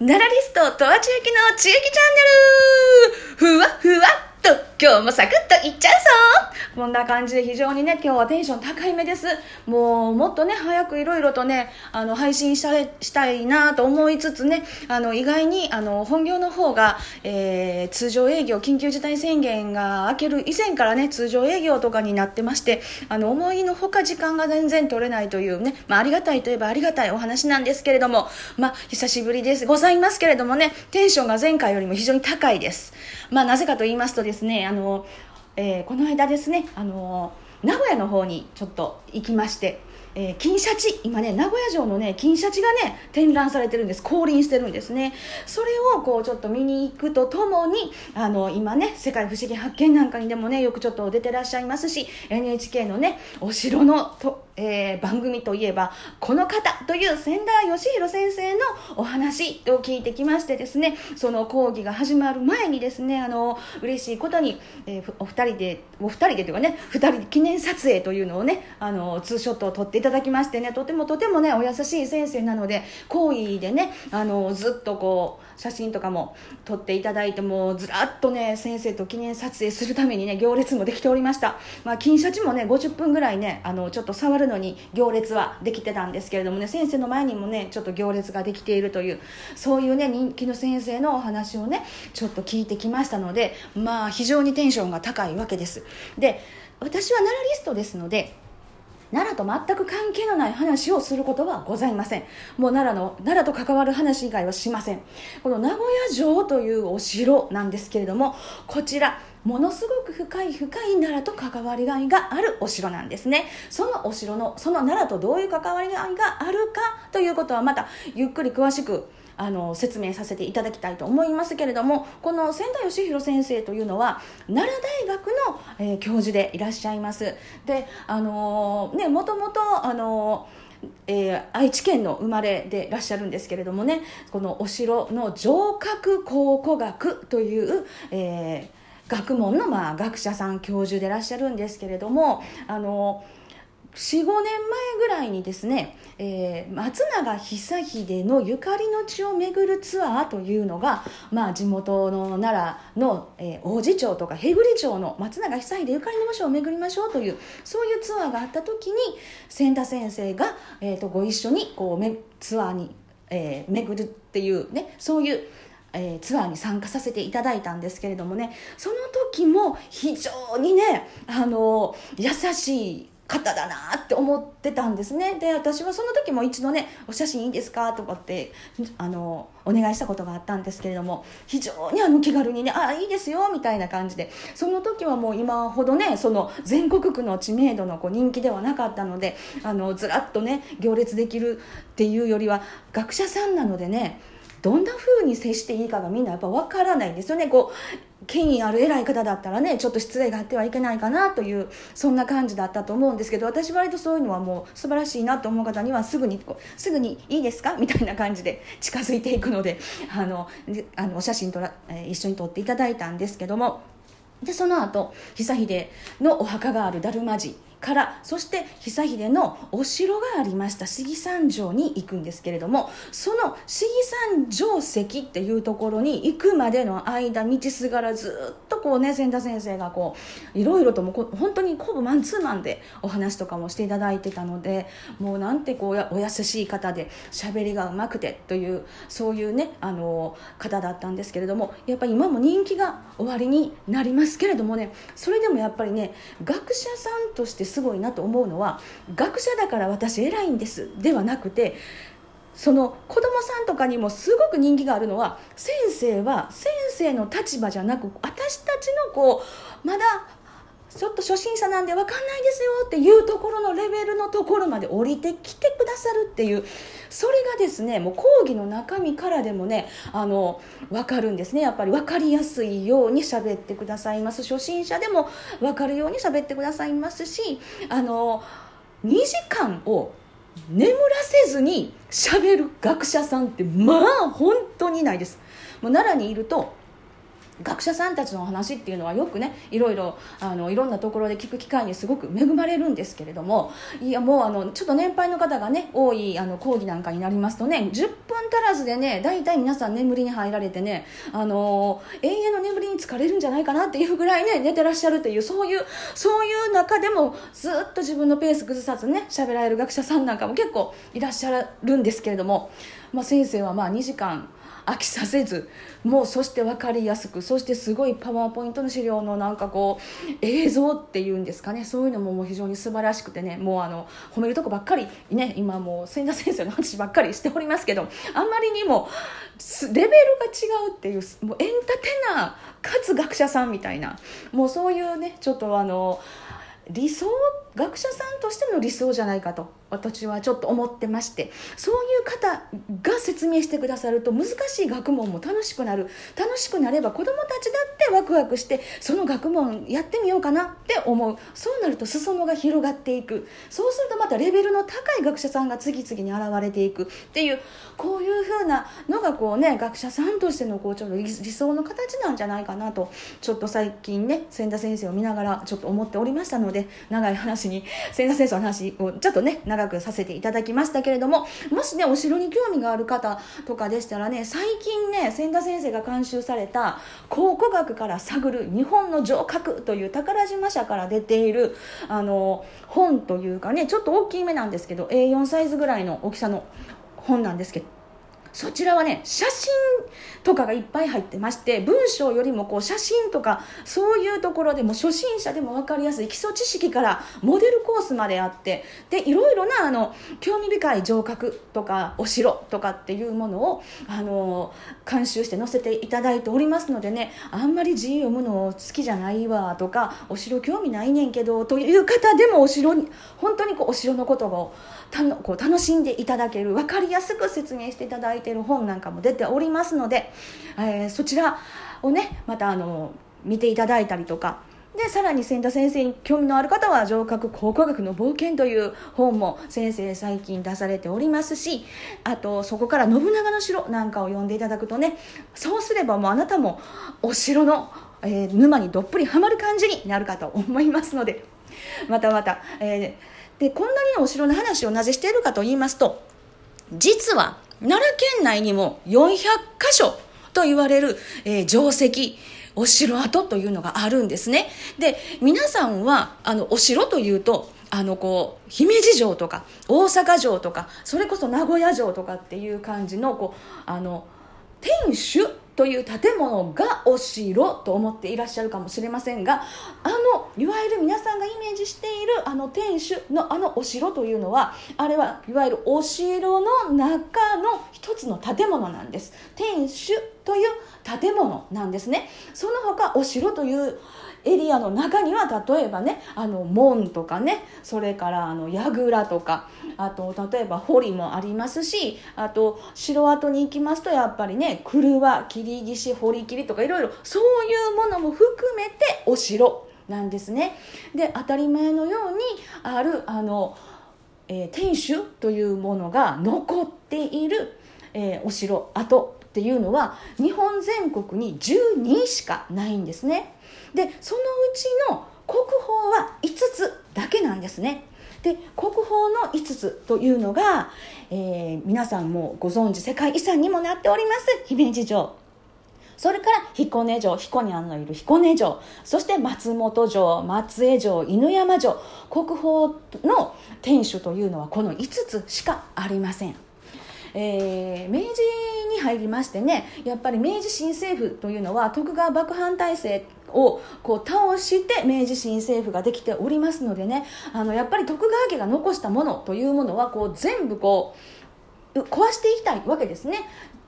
ナラリストとわちゆきのちゆきチャンネル。ふわふわっと。今日もサクッといっちゃうぞ。こんな感じで非常にね今日はテンション高いめです。もうもっとね早くいろいろとねあの配信したいしたいなと思いつつねあの意外にあの本業の方が、えー、通常営業緊急事態宣言が明ける以前からね通常営業とかになってましてあの思いのほか時間が全然取れないというね、まあ、ありがたいといえばありがたいお話なんですけれどもまあ久しぶりです。ございますけれどもねテンションが前回よりも非常に高いです。まあなぜかと言いますとですねあの、えー、この間ですねあの名古屋の方にちょっと行きましてえー、金シャチ今ね名古屋城のね金シャチがね展覧されてるんです。降臨してるんですね。それをこうちょっと見に行くとともにあの今ね世界不思議発見なんかにでもねよくちょっと出てらっしゃいますし NHK のねお城のとえー、番組といえばこの方という千田義弘先生のお話を聞いてきましてですねその講義が始まる前にですねあの嬉しいことに、えー、お二人でお二人でというかね二人で記念撮影というのをねあのツーショットを撮っていただきましてねとてもとてもねお優しい先生なので講義でねあのずっとこう写真とかも撮っていただいてもうずらっとね先生と記念撮影するためにね行列もできておりました。まあ金シャチもね50分ぐらいねあのちょっと触るのに行列はできてたんですけれどもね先生の前にもねちょっと行列ができているというそういうね人気の先生のお話をねちょっと聞いてきましたのでまあ非常にテンションが高いわけです。で私はナラリストですので奈良と全く関係のない話をすることはございません。もう奈良の奈良と関わる話以外はしません。この名古屋城というお城なんですけれどもこちらものすごく深い深い奈良と関わりがいがあるお城なんですね。そのお城のその奈良とどういう関わりがいがあるかということはまたゆっくり詳しくあの説明させていただきたいと思いますけれどもこの千田義弘先生というのは奈良大学の、えー、教授でいらっしゃいます。であのー、ねもともとあのーえー、愛知県の生まれでいらっしゃるんですけれどもねこのお城の城郭考古学という、えー、学問の、まあ、学者さん教授でいらっしゃるんですけれどもあの45年前ぐらいにですね、えー、松永久秀のゆかりの地を巡るツアーというのが、まあ、地元の奈良の、えー、王子町とか平栗町の松永久秀ゆかりの場所を巡りましょうというそういうツアーがあった時に千田先生が、えーと、ご一緒にこうめツアーに、えー、巡るっていうねそういうえー、ツアーに参加させていただいたんですけれどもねその時も非常にねあの優しい方だなって思ってたんですねで私はその時も一度ね「お写真いいですか?」とかってあのお願いしたことがあったんですけれども非常にあの気軽にね「ああいいですよ」みたいな感じでその時はもう今ほどねその全国区の知名度のこう人気ではなかったのであのずらっとね行列できるっていうよりは学者さんなのでねどんな風に接していいかがみんなやっぱ分からないんですよねこう権威ある偉い方だったらねちょっと失礼があってはいけないかなというそんな感じだったと思うんですけど私割とそういうのはもう素晴らしいなと思う方にはすぐにすぐにいいですか？みたいな感じで 近づいていくのであのあのお写真とら、え、一緒に撮っていただいたんですけどもでその後久秀のお墓がある達磨寺からそして久秀のお城がありました。市議山城に行くんですけれどもその市議山城跡っていうところに行くまでの間道すがらずっとこうね千田先生がこういろいろともこ本当にほぼマンツーマンでお話とかもしていただいてたのでもうなんてこうお優しい方で喋りがうまくてというそういうねあの方だったんですけれどもやっぱり今も人気が終わりになりますけれどもねそれでもやっぱりね学者さんとしてすごいなと思うのは学者だから私偉いんです。ではなくてその子供さんとかにもすごく人気があるのは先生は先生の立場じゃなく私たちのこうまだちょっと初心者なんで分かんないですよっていうところのレベルのところまで降りてきてくださるっていうそれがですねもう講義の中身からでもねあの分かるんですね。やっぱり分かりやすいように喋ってくださいます。初心者でも分かるように喋ってくださいますしあの2時間を眠らせずに喋る学者さんってまあ本当にないです。もう奈良にいると学者さんたちの話っていうのはよくねいろいろあのいろんなところで聞く機会にすごく恵まれるんですけれどもいやもうあのちょっと年配の方がね多いあの講義なんかになりますとね10分足らずでね大体皆さん眠りに入られてねあの永遠の眠りに疲れるんじゃないかなっていうぐらいね寝てらっしゃるというそういうそういう中でもずっと自分のペース崩さずね喋られる学者さんなんかも結構いらっしゃるんですけれども、まあ、先生はまあ2時間飽きさせずもうそして分かりやすくそしてすごいパワーポイントの資料のなんかこう映像っていうんですかねそういうのももう非常に素晴らしくてねもうあの褒めるとこばっかりね今もう千田先生の話ばっかりしておりますけどあんまりにもレベルが違うっていうもうエンタテナーかつ学者さんみたいなもうそういうねちょっとあの理想学者さんとしての理想じゃないかと。私はちょっと思ってましてそういう方が説明してくださると難しい学問も楽しくなる。楽しくなれば子どもたちだってワクワクしてその学問やってみようかなって思う。そうなると裾野が広がっていく。そうするとまたレベルの高い学者さんが次々に現れていく。っていうこういうふうなのがこうね学者さんとしてのこうちょっと理想の形なんじゃないかなとちょっと最近ね千田先生を見ながらちょっと思っておりましたので長い話に千田先生の話をちょっとね長長くさせていただきましたけれどももしねお城に興味がある方とかでしたらね最近ね千田先生が監修された「考古学から探る日本の城郭」という宝島社から出ているあの本というかねちょっと大きい目なんですけど A4 サイズぐらいの大きさの本なんですけどそちらはね写真とかがいっぱい入ってまして文章よりもこう写真とかそういうところでも初心者でも分かりやすい基礎知識からモデルコースまであってでいろいろなあの興味深い城郭とかお城とかっていうものをあの監修して載せていただいておりますのでねあんまり字読むの好きじゃないわとかお城興味ないねんけどという方でもお城に本当にこうお城のことをたのこう楽しんでいただける分かりやすく説明していただいている本なんかも出ておりますので、えー、そちらをねまたあの見ていただいたりとか。でさらに千田先生に興味のある方は「城郭考古学の冒険」という本も先生最近出されておりますしあとそこから「信長の城」なんかを読んでいただくとねそうすればもうあなたもお城の、えー、沼にどっぷりはまる感じになるかと思いますのでまたまた、えーでこんなにお城の話をなぜしているかと言いますと実は奈良県内にも400箇所と言われる、えー、城跡お城跡というのがあるんですね。で皆さんはあのお城というとあのこう姫路城とか大阪城とかそれこそ名古屋城とかっていう感じのこうあの天守という建物がお城と思っていらっしゃるかもしれませんがあのいわゆる皆さんがイメージしているあの天守のあのお城というのはあれはいわゆるお城の中の一つの建物なんです。天守という建物なんですね。その他お城というエリアの中には例えばねあの門とかねそれからあの櫓とかあと例えば堀もありますしあと城跡に行きますとやっぱりね車切り岸堀切りとかいろいろそういうものも含めてお城なんですね。で当たり前のようにあるあの、えー、天守というものが残っている、えー、お城跡っていうのは日本全国に12しかないんですね。でそのうちの国宝は5つだけなんですね。で国宝の5つというのが、えー、皆さんもご存知世界遺産にもなっております姫路城それから彦根城彦根のいる彦根城そして松本城松江城犬山城国宝の天守というのはこの5つしかありません。えー、明治に入りましてねやっぱり明治新政府というのは徳川幕藩体制をこう倒して明治新政府ができておりますのでねあのやっぱり徳川家が残したものというものはこう全部こう壊していきたいわけですね。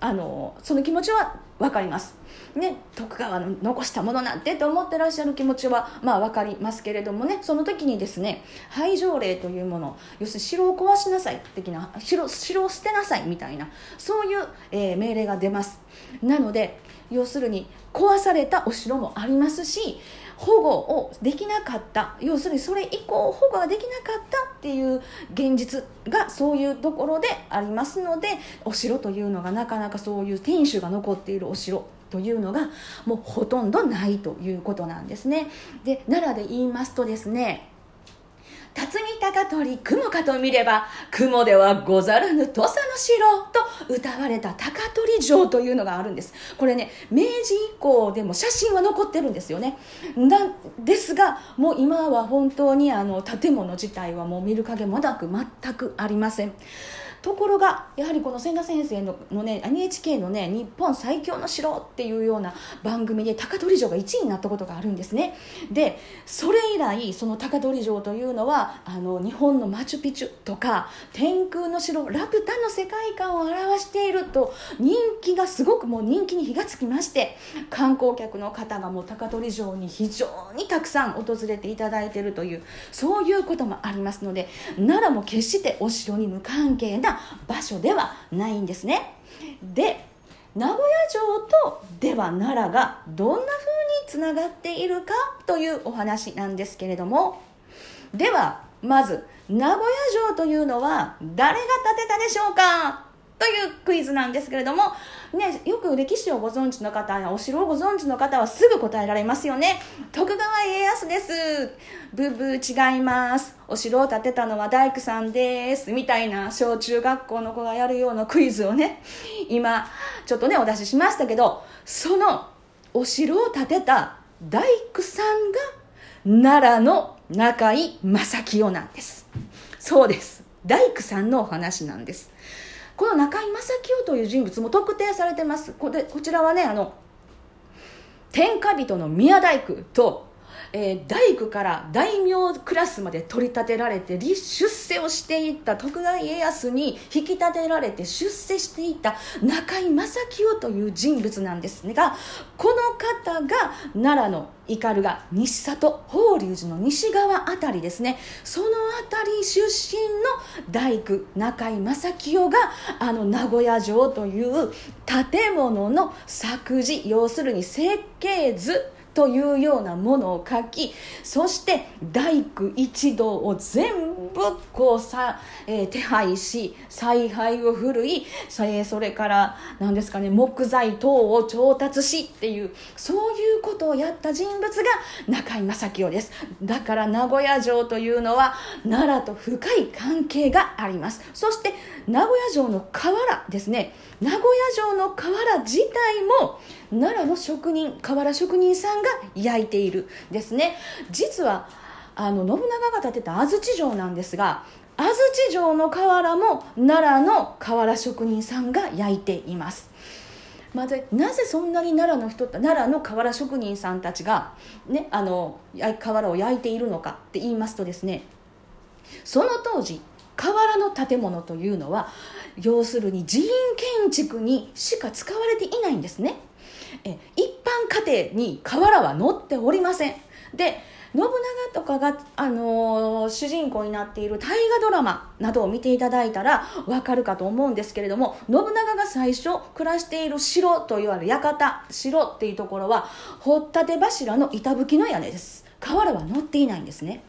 あのその気持ちは分かります。ね、徳川の残したものなんてと思ってらっしゃる気持ちはまあ分かりますけれどもねその時にですね廃城令というもの要するに城を壊しなさい的な城城を捨てなさいみたいなそういう、えー、命令が出ます。なので要するに壊されたお城もありますし保護をできなかった。要するにそれ以降保護ができなかったっていう現実がそういうところでありますのでお城というのがなかなかそういう天守が残っているお城というのがもうほとんどないということなんですね。で奈良で言いますとですね辰巳高取雲かと見れば雲ではござらぬ土佐の城と歌われた高取城というのがあるんです。これね明治以降でも写真は残ってるんですよね。なですがもう今は本当にあの建物自体はもう見る影もなく全くありません。ところがやはりこの千田先生ののね NHK のね「日本最強の城」っていうような番組で高取城が1位になったことがあるんですね。でそれ以来その高取城というのはあの日本のマチュピチュとか天空の城ラプタの世界観を表していると人気がすごくもう人気に火がつきまして観光客の方がもう高取城に非常にたくさん訪れていただいているというそういうこともありますので奈良も決してお城に無関係な場所ではないんですね。で名古屋城とでは奈良がどんな風につながっているかというお話なんですけれども。ではまず名古屋城というのは誰が建てたでしょうか？というクイズなんですけれども、ね、よく歴史をご存知の方やお城をご存知の方はすぐ答えられますよね。徳川家康です。ブブー違います。お城を建てたのは大工さんです。みたいな小中学校の子がやるようなクイズをね今ちょっとねお出ししましたけどそのお城を建てた大工さんが奈良の中井正清なんです。そうです。大工さんのお話なんです。この中井正清という人物も特定されてます。こでこちらはねあの天下人の宮大工とえー、大工から大名クラスまで取り立てられて出世をしていった徳川家康に引き立てられて出世していた中井正清という人物なんですがこの方が奈良の斑が西里法隆寺の西側あたりですね。その辺り出身の大工中井正清があの名古屋城という建物の作事要するに設計図というようなものを書きそして大工一同を全部こうさ、えー、手配し采配を振るいそれそれから何ですかね木材等を調達しっていうそういうことをやった人物が中井正清です。だから名古屋城というのは奈良と深い関係があります。そして名古屋城の瓦ですね。名古屋城の瓦自体も奈良の職人瓦職人さんが焼いているですね。実はあの信長が建てた安土城なんですが安土城の瓦も奈良の瓦職人さんが焼いています。まずなぜそんなに奈良の人奈良の瓦職人さんたちが、ね、あの瓦を焼いているのかって言いますとですねその当時瓦の建物というのは要するに寺院建築にしか使われていないんですね。え一般家庭に瓦は載っておりません。で信長とかが、あのー、主人公になっている大河ドラマなどを見ていただいたらわかるかと思うんですけれども信長が最初暮らしている城といわれる館城っていうところは掘ったて柱の板吹きの屋根です。瓦は乗っていないんですね。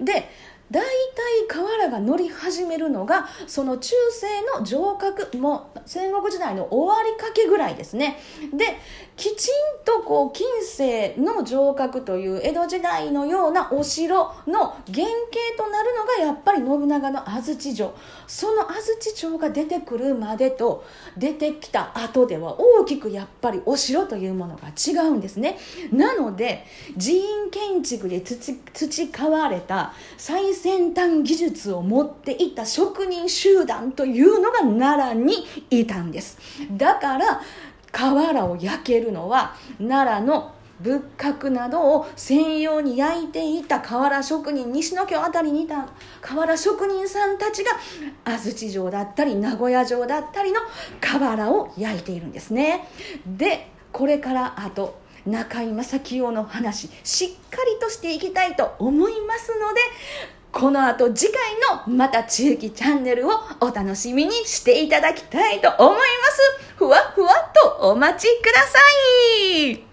で大体瓦が乗り始めるのがその中世の城郭も戦国時代の終わりかけぐらいですね。できちんとこう近世の城郭という江戸時代のようなお城の原型となるのがやっぱり信長の安土城。その安土城が出てくるまでと出てきた後では大きくやっぱりお城というものが違うんですね。なので寺院建築で培われた最先端技術を持っていた職人集団というのが奈良にいたんです。だから瓦を焼けるのは奈良の仏閣などを専用に焼いていた瓦職人西野京辺りにいた。瓦職人さんたちが安土城だったり名古屋城だったりの瓦を焼いているんですね。でこれからあと中井正清の話しっかりとしていきたいと思いますのでこの後次回のまた地域チャンネルをお楽しみにしていただきたいと思います。ふわふわとお待ちください。